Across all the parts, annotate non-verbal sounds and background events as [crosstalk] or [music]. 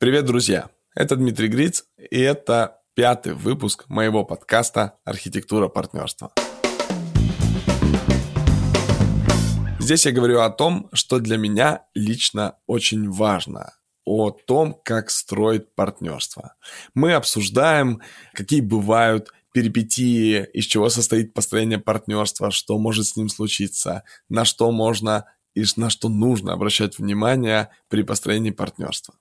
Привет, друзья! Это Дмитрий Гриц, и это пятый выпуск моего подкаста «Архитектура партнерства». Здесь я говорю о том, что для меня лично очень важно, о том, как строить партнерство. Мы обсуждаем, какие бывают перипетии, из чего состоит построение партнерства, что может с ним случиться, на что можно и на что нужно обращать внимание при построении партнерства.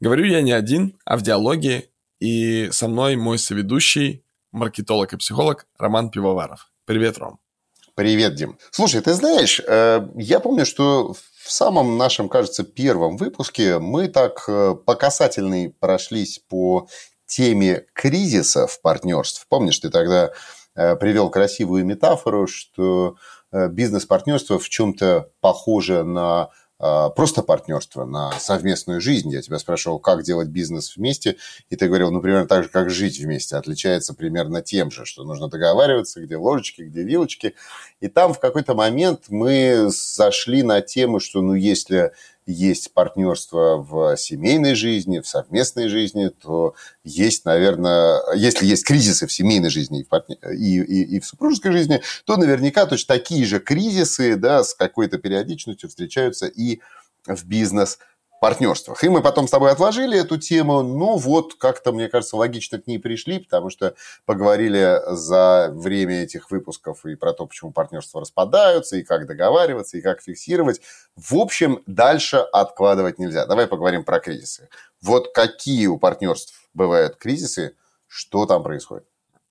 Говорю я не один, а в диалоге, и со мной мой соведущий, маркетолог и психолог Роман Пивоваров. Привет, Ром. Привет, Дим. Слушай, ты знаешь, э, я помню, что в самом нашем, кажется, первом выпуске мы так э, по касательной прошлись по теме кризисов партнерств. Помнишь, ты тогда э, привел красивую метафору, что бизнес-партнерство в чем-то похоже на просто партнерство, на совместную жизнь. Я тебя спрашивал, как делать бизнес вместе, и ты говорил, ну, примерно так же, как жить вместе. Отличается примерно тем же, что нужно договариваться, где ложечки, где вилочки. И там в какой-то момент мы зашли на тему, что, ну, если есть партнерство в семейной жизни, в совместной жизни, то есть, наверное, если есть кризисы в семейной жизни и в, партнер... и, и, и в супружеской жизни, то наверняка точно такие же кризисы да, с какой-то периодичностью встречаются и в бизнес партнерствах. И мы потом с тобой отложили эту тему. Ну вот, как-то, мне кажется, логично к ней пришли, потому что поговорили за время этих выпусков и про то, почему партнерства распадаются, и как договариваться, и как фиксировать. В общем, дальше откладывать нельзя. Давай поговорим про кризисы. Вот какие у партнерств бывают кризисы, что там происходит?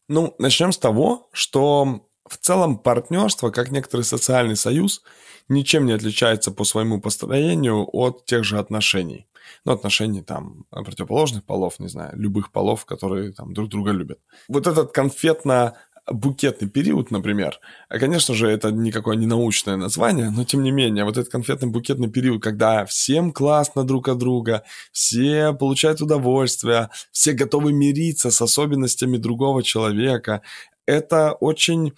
Ну, начнем с того, что в целом партнерство, как некоторый социальный союз, ничем не отличается по своему построению от тех же отношений. Ну, отношений там противоположных полов, не знаю, любых полов, которые там друг друга любят. Вот этот конфетно букетный период, например, конечно же, это никакое не научное название, но тем не менее, вот этот конфетно-букетный период, когда всем классно друг от друга, все получают удовольствие, все готовы мириться с особенностями другого человека, это очень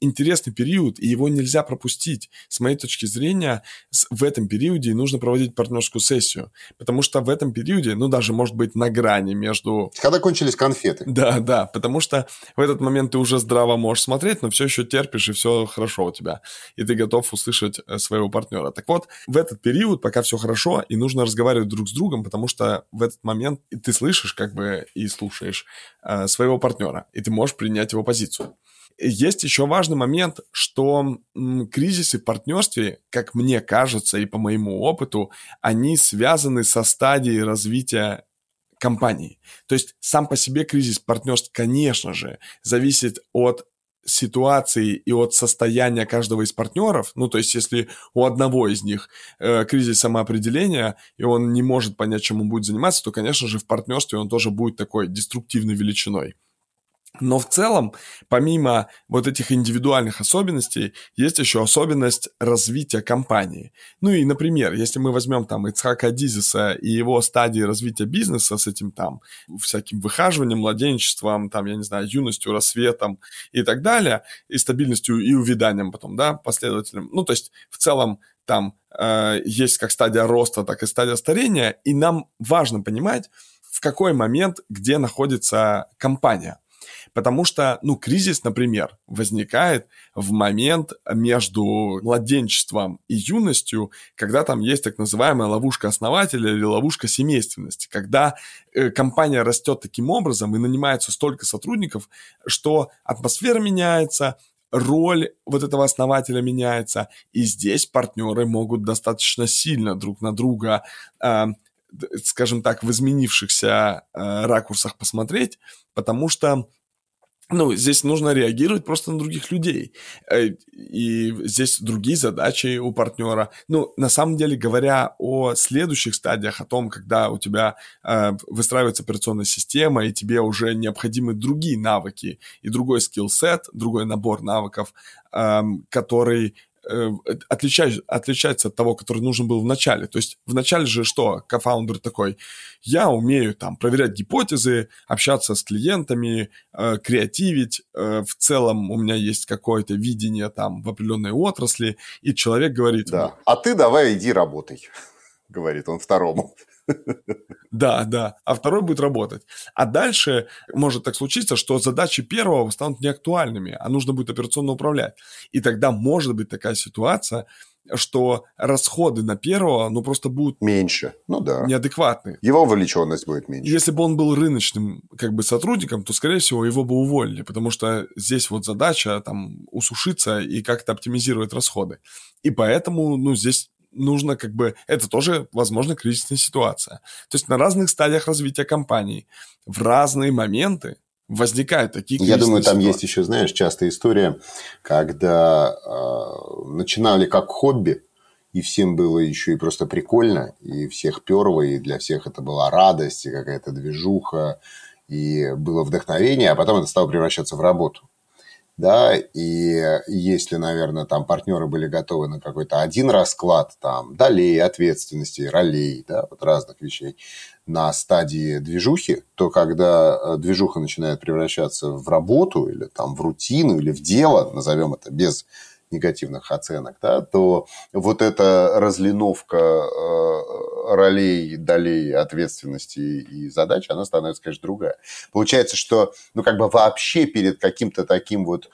интересный период, и его нельзя пропустить. С моей точки зрения, в этом периоде нужно проводить партнерскую сессию, потому что в этом периоде, ну, даже, может быть, на грани между... Когда кончились конфеты. Да, да, потому что в этот момент ты уже здраво можешь смотреть, но все еще терпишь, и все хорошо у тебя, и ты готов услышать э, своего партнера. Так вот, в этот период, пока все хорошо, и нужно разговаривать друг с другом, потому что в этот момент ты слышишь, как бы, и слушаешь э, своего партнера, и ты можешь принять его позицию. Есть еще важный момент, что кризисы в партнерстве, как мне кажется и по моему опыту, они связаны со стадией развития компании. То есть сам по себе кризис партнерств, конечно же, зависит от ситуации и от состояния каждого из партнеров, ну, то есть если у одного из них э, кризис самоопределения, и он не может понять, чем он будет заниматься, то, конечно же, в партнерстве он тоже будет такой деструктивной величиной. Но в целом, помимо вот этих индивидуальных особенностей, есть еще особенность развития компании. Ну и, например, если мы возьмем там Ицхака Дизиса и его стадии развития бизнеса с этим там всяким выхаживанием, младенчеством, там, я не знаю, юностью, рассветом и так далее, и стабильностью и увиданием потом, да, последовательным. Ну, то есть в целом там э, есть как стадия роста, так и стадия старения, и нам важно понимать, в какой момент, где находится компания – Потому что, ну, кризис, например, возникает в момент между младенчеством и юностью, когда там есть так называемая ловушка основателя или ловушка семейственности, когда э, компания растет таким образом и нанимается столько сотрудников, что атмосфера меняется, роль вот этого основателя меняется, и здесь партнеры могут достаточно сильно друг на друга э, скажем так, в изменившихся э, ракурсах посмотреть, потому что ну, здесь нужно реагировать просто на других людей. Э, и здесь другие задачи у партнера. Ну, на самом деле, говоря о следующих стадиях, о том, когда у тебя э, выстраивается операционная система, и тебе уже необходимы другие навыки и другой скилл-сет, другой набор навыков, э, который Э, отличается, отличается от того, который нужен был в начале. То есть в начале же что, кофаундер такой, я умею там проверять гипотезы, общаться с клиентами, э, креативить, э, в целом у меня есть какое-то видение там в определенной отрасли, и человек говорит... Да, а ты давай иди работай, [laughs] говорит он второму. Да, да. А второй будет работать. А дальше может так случиться, что задачи первого станут неактуальными, а нужно будет операционно управлять. И тогда может быть такая ситуация, что расходы на первого, ну, просто будут... Меньше, ну да. Неадекватные. Его вовлеченность будет меньше. Если бы он был рыночным, как бы, сотрудником, то, скорее всего, его бы уволили, потому что здесь вот задача, там, усушиться и как-то оптимизировать расходы. И поэтому, ну, здесь нужно как бы... Это тоже, возможно, кризисная ситуация. То есть на разных стадиях развития компании в разные моменты возникают такие Я думаю, там ситуации. есть еще, знаешь, частая история, когда э, начинали как хобби, и всем было еще и просто прикольно, и всех перло, и для всех это была радость, и какая-то движуха, и было вдохновение, а потом это стало превращаться в работу да, и если, наверное, там партнеры были готовы на какой-то один расклад, там, долей, ответственности, ролей, да, вот разных вещей на стадии движухи, то когда э, движуха начинает превращаться в работу или там в рутину или в дело, назовем это без негативных оценок, да, то вот эта разлиновка э, ролей, долей, ответственности и задач, она становится, конечно, другая. Получается, что, ну, как бы вообще перед каким-то таким вот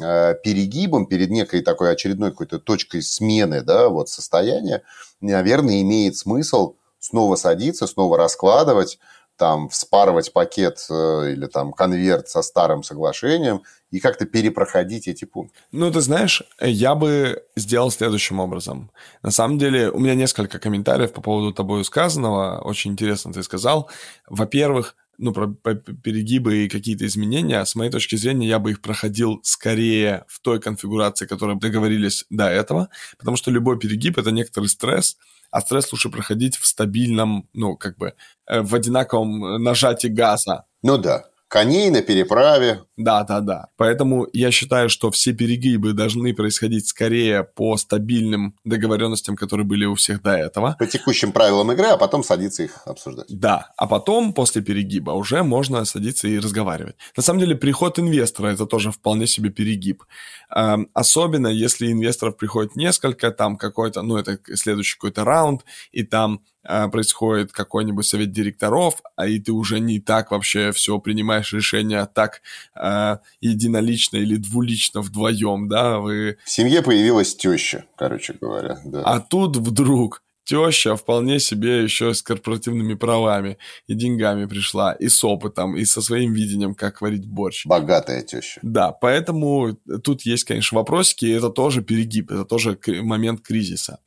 э, перегибом, перед некой такой очередной какой-то точкой смены, да, вот состояния, наверное, имеет смысл снова садиться, снова раскладывать, там вспарывать пакет э, или там конверт со старым соглашением и как-то перепроходить эти пункты. Ну, ты знаешь, я бы сделал следующим образом. На самом деле, у меня несколько комментариев по поводу тобой сказанного. Очень интересно ты сказал. Во-первых, ну, про перегибы и какие-то изменения, с моей точки зрения, я бы их проходил скорее в той конфигурации, которой договорились до этого, потому что любой перегиб – это некоторый стресс, а стресс лучше проходить в стабильном, ну, как бы, э, в одинаковом нажатии газа. Ну да коней на переправе. Да, да, да. Поэтому я считаю, что все перегибы должны происходить скорее по стабильным договоренностям, которые были у всех до этого. По текущим правилам игры, а потом садиться их обсуждать. Да, а потом, после перегиба, уже можно садиться и разговаривать. На самом деле, приход инвестора – это тоже вполне себе перегиб. Особенно, если инвесторов приходит несколько, там какой-то, ну, это следующий какой-то раунд, и там происходит какой-нибудь совет директоров, а и ты уже не так вообще все принимаешь решения, а так э, единолично или двулично вдвоем, да, вы... В семье появилась теща, короче говоря, да. А тут вдруг теща вполне себе еще с корпоративными правами и деньгами пришла, и с опытом, и со своим видением, как варить борщ. Богатая теща. Да, поэтому тут есть, конечно, вопросики, и это тоже перегиб, это тоже момент кризиса.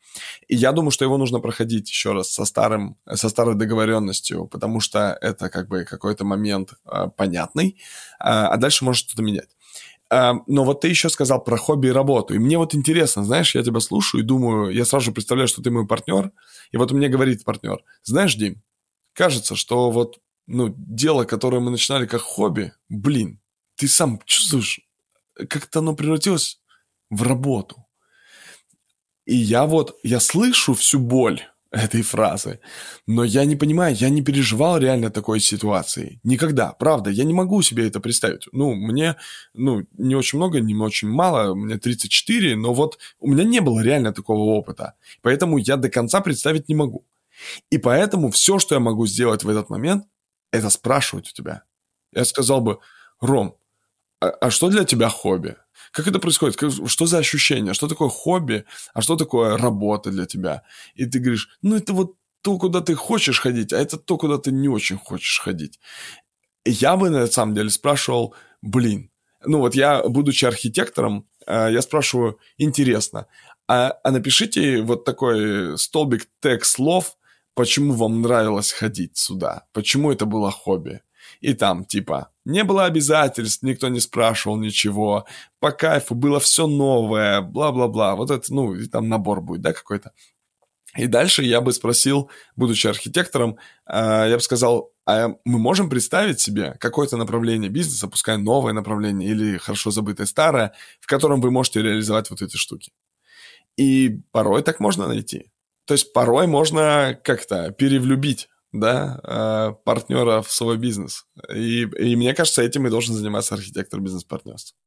И я думаю, что его нужно проходить еще раз со, старым, со старой договоренностью, потому что это как бы какой-то момент э, понятный, э, а дальше может что-то менять. Э, но вот ты еще сказал про хобби и работу. И мне вот интересно, знаешь, я тебя слушаю и думаю, я сразу же представляю, что ты мой партнер. И вот мне говорит партнер, знаешь, Дим, кажется, что вот ну, дело, которое мы начинали как хобби, блин, ты сам чувствуешь, как-то оно превратилось в работу. И я вот, я слышу всю боль этой фразы, но я не понимаю, я не переживал реально такой ситуации. Никогда, правда, я не могу себе это представить. Ну, мне, ну, не очень много, не очень мало, мне 34, но вот у меня не было реально такого опыта. Поэтому я до конца представить не могу. И поэтому все, что я могу сделать в этот момент, это спрашивать у тебя. Я сказал бы, Ром, а, а что для тебя хобби? Как это происходит? Как, что за ощущение? Что такое хобби? А что такое работа для тебя? И ты говоришь, ну это вот то, куда ты хочешь ходить, а это то, куда ты не очень хочешь ходить. Я бы на самом деле спрашивал, блин, ну вот я, будучи архитектором, э, я спрашиваю, интересно, а, а напишите вот такой столбик текст слов, почему вам нравилось ходить сюда, почему это было хобби. И там типа не было обязательств, никто не спрашивал ничего, по кайфу было все новое, бла-бла-бла. Вот это, ну, и там набор будет, да, какой-то. И дальше я бы спросил, будучи архитектором, э, я бы сказал, а мы можем представить себе какое-то направление бизнеса, пускай новое направление или хорошо забытое старое, в котором вы можете реализовать вот эти штуки. И порой так можно найти. То есть порой можно как-то перевлюбить да, э, партнера в свой бизнес. И, и мне кажется, этим и должен заниматься архитектор бизнес-партнерства.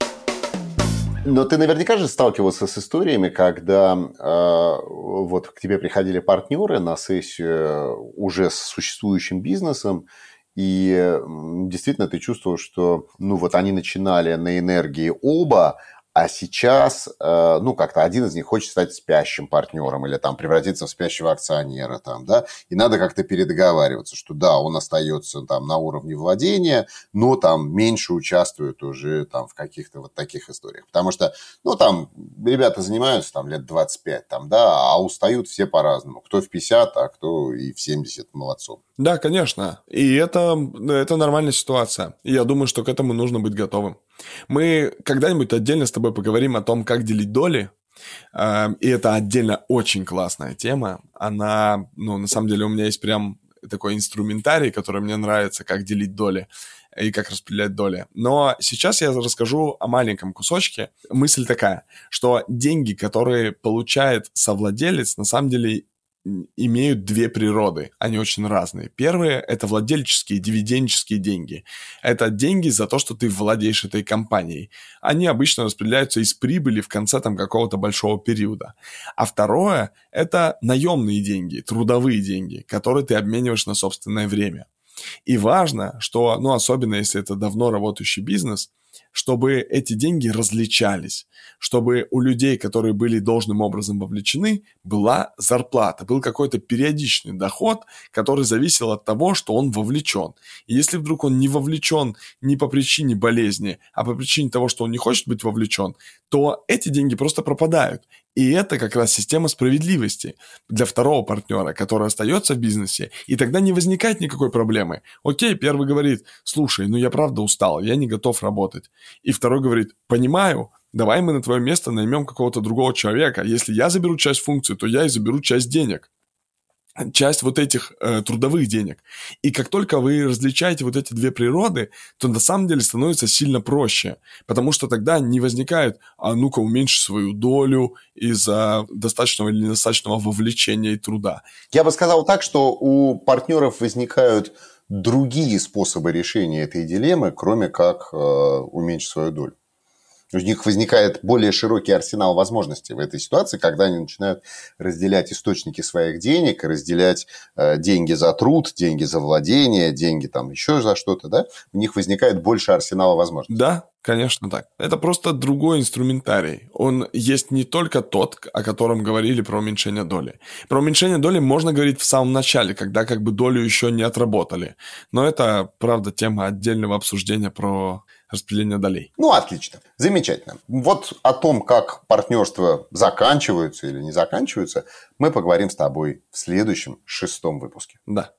Но ты наверняка же сталкивался с историями, когда э, вот к тебе приходили партнеры на сессию уже с существующим бизнесом, и действительно ты чувствовал, что ну вот они начинали на энергии оба, а сейчас, э, ну, как-то один из них хочет стать спящим партнером или там превратиться в спящего акционера, там, да, и надо как-то передоговариваться, что да, он остается там на уровне владения, но там меньше участвует уже там в каких-то вот таких историях. Потому что, ну, там ребята занимаются там лет 25, там, да, а устают все по-разному. Кто в 50, а кто и в 70 молодцом. Да, конечно. И это, это нормальная ситуация. Я думаю, что к этому нужно быть готовым. Мы когда-нибудь отдельно с тобой поговорим о том, как делить доли. Эм, и это отдельно очень классная тема. Она, ну, на самом деле у меня есть прям такой инструментарий, который мне нравится, как делить доли и как распределять доли. Но сейчас я расскажу о маленьком кусочке. Мысль такая, что деньги, которые получает совладелец, на самом деле имеют две природы, они очень разные. Первые – это владельческие, дивидендические деньги. Это деньги за то, что ты владеешь этой компанией. Они обычно распределяются из прибыли в конце там какого-то большого периода. А второе – это наемные деньги, трудовые деньги, которые ты обмениваешь на собственное время. И важно, что, ну, особенно если это давно работающий бизнес – чтобы эти деньги различались, чтобы у людей, которые были должным образом вовлечены, была зарплата, был какой-то периодичный доход, который зависел от того, что он вовлечен. И если вдруг он не вовлечен не по причине болезни, а по причине того, что он не хочет быть вовлечен, то эти деньги просто пропадают. И это как раз система справедливости для второго партнера, который остается в бизнесе, и тогда не возникает никакой проблемы. Окей, первый говорит, слушай, ну я правда устал, я не готов работать. И второй говорит, понимаю, давай мы на твое место наймем какого-то другого человека. Если я заберу часть функций, то я и заберу часть денег часть вот этих э, трудовых денег. И как только вы различаете вот эти две природы, то на самом деле становится сильно проще, потому что тогда не возникает, а ну-ка уменьши свою долю из-за достаточного или недостаточного вовлечения и труда. Я бы сказал так, что у партнеров возникают другие способы решения этой дилеммы, кроме как э, уменьшить свою долю у них возникает более широкий арсенал возможностей в этой ситуации, когда они начинают разделять источники своих денег, разделять э, деньги за труд, деньги за владение, деньги там еще за что-то, да, у них возникает больше арсенала возможностей. Да, Конечно так. Это просто другой инструментарий. Он есть не только тот, о котором говорили про уменьшение доли. Про уменьшение доли можно говорить в самом начале, когда как бы долю еще не отработали. Но это, правда, тема отдельного обсуждения про распределение долей. Ну, отлично. Замечательно. Вот о том, как партнерства заканчиваются или не заканчиваются, мы поговорим с тобой в следующем шестом выпуске. Да.